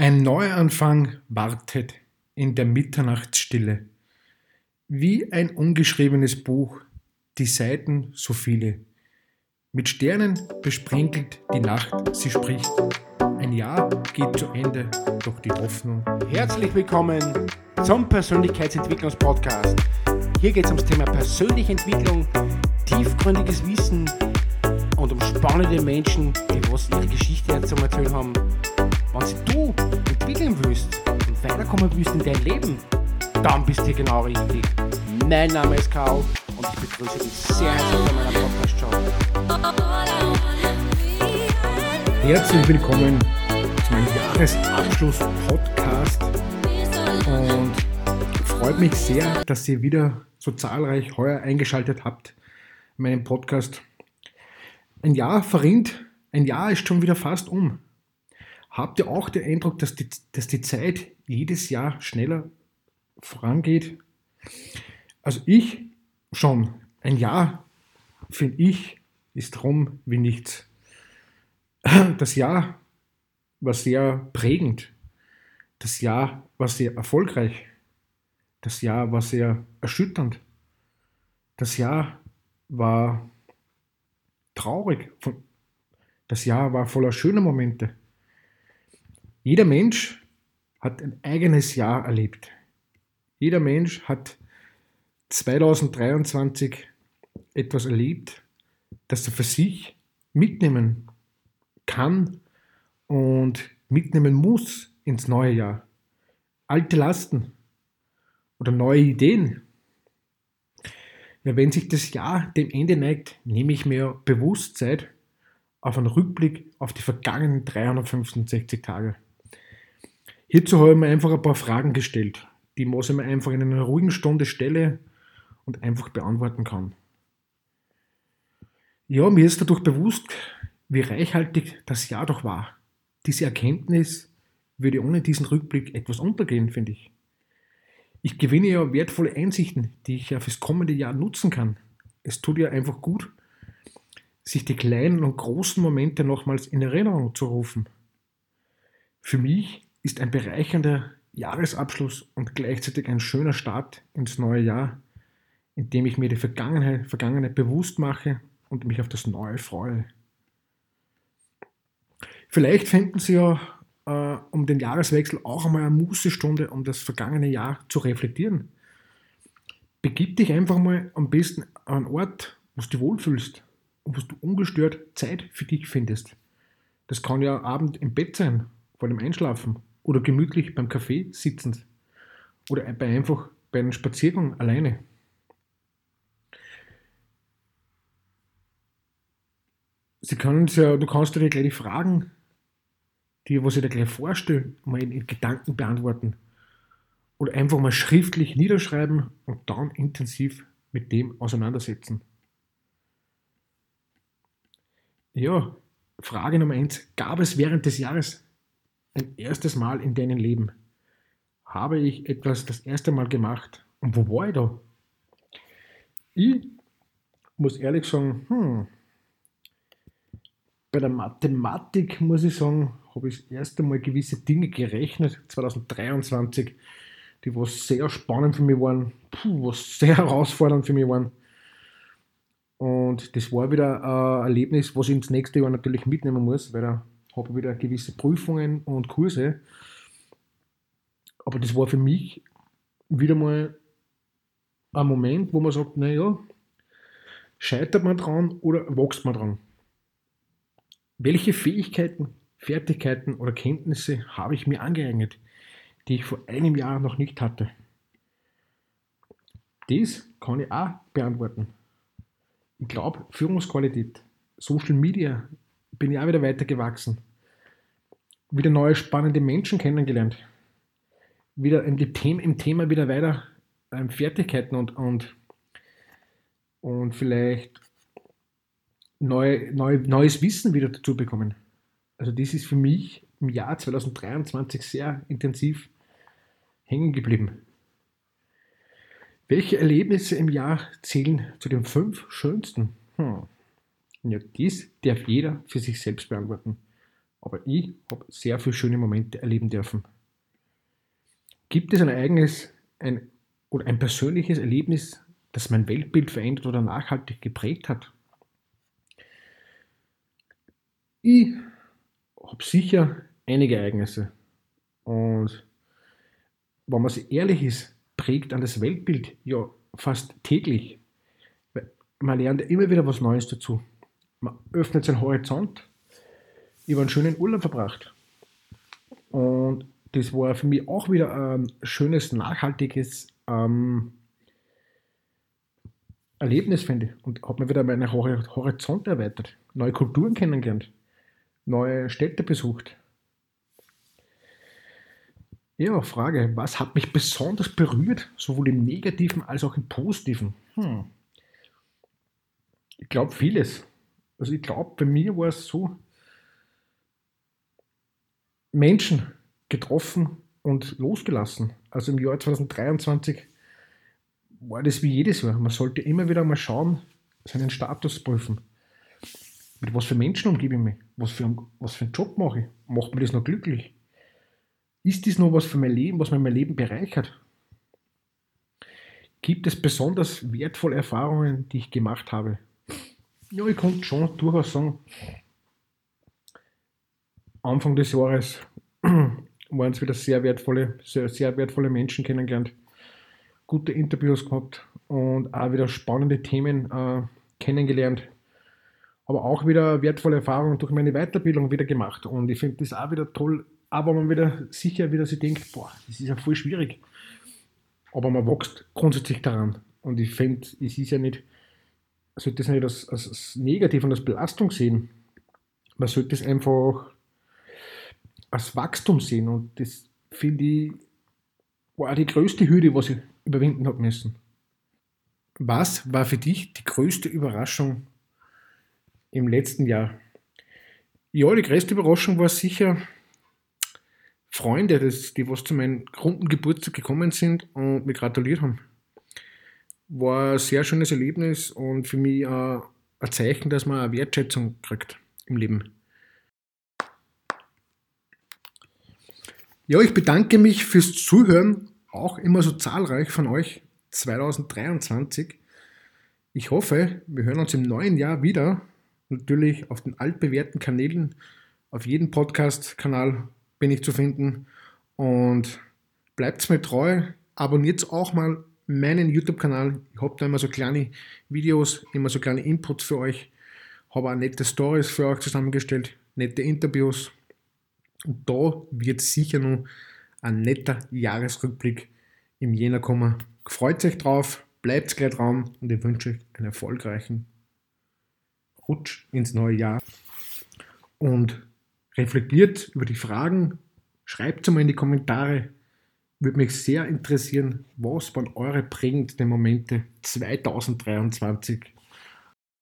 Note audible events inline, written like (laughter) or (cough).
Ein Neuanfang wartet in der Mitternachtsstille. Wie ein ungeschriebenes Buch, die Seiten so viele. Mit Sternen besprenkelt die Nacht, sie spricht. Ein Jahr geht zu Ende, doch die Hoffnung. Herzlich willkommen zum Persönlichkeitsentwicklungspodcast. Hier geht es ums Thema persönliche Entwicklung, tiefgründiges Wissen und um spannende Menschen, die was ihre Geschichte zu erzählen haben wenn du entwickeln willst und weiterkommen willst in dein Leben, dann bist du genau richtig. Mein Name ist Karl und ich begrüße dich sehr herzlich in meiner Podcast-Show. Herzlich willkommen zu meinem Jahresabschluss-Podcast und freut mich sehr, dass ihr wieder so zahlreich heuer eingeschaltet habt in meinem Podcast. Ein Jahr verrinnt, ein Jahr ist schon wieder fast um. Habt ihr auch den Eindruck, dass die, dass die Zeit jedes Jahr schneller vorangeht? Also ich schon. Ein Jahr, finde ich, ist rum wie nichts. Das Jahr war sehr prägend. Das Jahr war sehr erfolgreich. Das Jahr war sehr erschütternd. Das Jahr war traurig. Das Jahr war voller schöner Momente. Jeder Mensch hat ein eigenes Jahr erlebt. Jeder Mensch hat 2023 etwas erlebt, das er für sich mitnehmen kann und mitnehmen muss ins neue Jahr. Alte Lasten oder neue Ideen. Ja, wenn sich das Jahr dem Ende neigt, nehme ich mir bewusst Zeit auf einen Rückblick auf die vergangenen 365 Tage. Hierzu habe ich mir einfach ein paar Fragen gestellt, die man mir einfach in einer ruhigen Stunde stelle und einfach beantworten kann. Ja, mir ist dadurch bewusst, wie reichhaltig das Jahr doch war. Diese Erkenntnis würde ohne diesen Rückblick etwas untergehen, finde ich. Ich gewinne ja wertvolle Einsichten, die ich ja fürs kommende Jahr nutzen kann. Es tut ja einfach gut, sich die kleinen und großen Momente nochmals in Erinnerung zu rufen. Für mich ist ein bereichernder Jahresabschluss und gleichzeitig ein schöner Start ins neue Jahr, in dem ich mir die Vergangenheit, Vergangenheit bewusst mache und mich auf das Neue freue. Vielleicht finden Sie ja äh, um den Jahreswechsel auch einmal eine Mußestunde, um das vergangene Jahr zu reflektieren. Begib dich einfach mal am besten an einen Ort, wo du dich wohlfühlst und wo du ungestört Zeit für dich findest. Das kann ja Abend im Bett sein, vor dem Einschlafen oder gemütlich beim Kaffee sitzend oder einfach bei einem Spaziergang alleine. Sie können ja, du kannst dir gleich die Fragen, die was ich dir gleich vorstelle, mal in, in Gedanken beantworten oder einfach mal schriftlich niederschreiben und dann intensiv mit dem auseinandersetzen. Ja, Frage Nummer eins: Gab es während des Jahres ein erstes Mal in deinem Leben habe ich etwas das erste Mal gemacht. Und wo war ich da? Ich muss ehrlich sagen, hm, bei der Mathematik muss ich sagen, habe ich das erste Mal gewisse Dinge gerechnet, 2023, die was sehr spannend für mich waren, puh, was sehr (laughs) herausfordernd für mich waren. Und das war wieder ein Erlebnis, was ich ins nächste Jahr natürlich mitnehmen muss, weil da habe wieder gewisse Prüfungen und Kurse. Aber das war für mich wieder mal ein Moment, wo man sagt, naja, scheitert man dran oder wächst man dran? Welche Fähigkeiten, Fertigkeiten oder Kenntnisse habe ich mir angeeignet, die ich vor einem Jahr noch nicht hatte? Das kann ich auch beantworten. Ich glaube, Führungsqualität, Social Media, bin ich auch wieder weitergewachsen wieder neue spannende Menschen kennengelernt. Wieder im, Thema, wieder weiter ähm, Fertigkeiten und, und, und vielleicht neu, neu, neues Wissen wieder dazu bekommen. Also das ist für mich im Jahr 2023 sehr intensiv hängen geblieben. Welche Erlebnisse im Jahr zählen zu den fünf schönsten? Hm. Ja, dies darf jeder für sich selbst beantworten. Aber ich habe sehr viele schöne Momente erleben dürfen. Gibt es ein Ereignis ein, oder ein persönliches Erlebnis, das mein Weltbild verändert oder nachhaltig geprägt hat? Ich habe sicher einige Ereignisse. Und wenn man sich ehrlich ist, prägt an das Weltbild ja fast täglich. Man lernt immer wieder was Neues dazu. Man öffnet seinen Horizont. Ich habe einen schönen Urlaub verbracht. Und das war für mich auch wieder ein schönes, nachhaltiges ähm, Erlebnis, finde ich. Und habe mir wieder meinen Horizont erweitert, neue Kulturen kennengelernt, neue Städte besucht. Ja, Frage, was hat mich besonders berührt, sowohl im negativen als auch im positiven? Hm. Ich glaube vieles. Also ich glaube, bei mir war es so, Menschen getroffen und losgelassen. Also im Jahr 2023 war das wie jedes Jahr. Man sollte immer wieder mal schauen, seinen Status prüfen. Mit was für Menschen umgebe ich mich? Was für, was für einen Job mache ich? Macht mir das noch glücklich? Ist das noch was für mein Leben, was mir mein Leben bereichert? Gibt es besonders wertvolle Erfahrungen, die ich gemacht habe? Ja, ich konnte schon durchaus sagen, Anfang des Jahres (clears throat) waren es wieder sehr wertvolle, sehr, sehr wertvolle Menschen kennengelernt, gute Interviews gehabt und auch wieder spannende Themen äh, kennengelernt. Aber auch wieder wertvolle Erfahrungen durch meine Weiterbildung wieder gemacht. Und ich finde das auch wieder toll, aber man wieder sicher wieder sich denkt, boah, das ist ja voll schwierig. Aber man wächst grundsätzlich daran. Und ich finde, es ist ja nicht, sollte das nicht als, als, als Negativ und als Belastung sehen. Man sollte es einfach als Wachstum sehen. Und das finde ich war die größte Hürde, was ich überwinden habe müssen. Was war für dich die größte Überraschung im letzten Jahr? Ja, die größte Überraschung war sicher Freunde, das, die was zu meinem runden Geburtstag gekommen sind und mir gratuliert haben. War ein sehr schönes Erlebnis und für mich ein Zeichen, dass man eine Wertschätzung kriegt im Leben. Ja, ich bedanke mich fürs Zuhören, auch immer so zahlreich von euch 2023. Ich hoffe, wir hören uns im neuen Jahr wieder. Natürlich auf den altbewährten Kanälen, auf jedem Podcast-Kanal bin ich zu finden. Und bleibt mir treu, abonniert auch mal meinen YouTube-Kanal. Ich habe da immer so kleine Videos, immer so kleine Inputs für euch. Habe auch nette Stories für euch zusammengestellt, nette Interviews. Und da wird sicher noch ein netter Jahresrückblick im Jänner kommen. Freut euch drauf, bleibt gleich dran und ich wünsche euch einen erfolgreichen Rutsch ins neue Jahr. Und reflektiert über die Fragen, schreibt es mal in die Kommentare. Würde mich sehr interessieren, was waren eure prägenden Momente 2023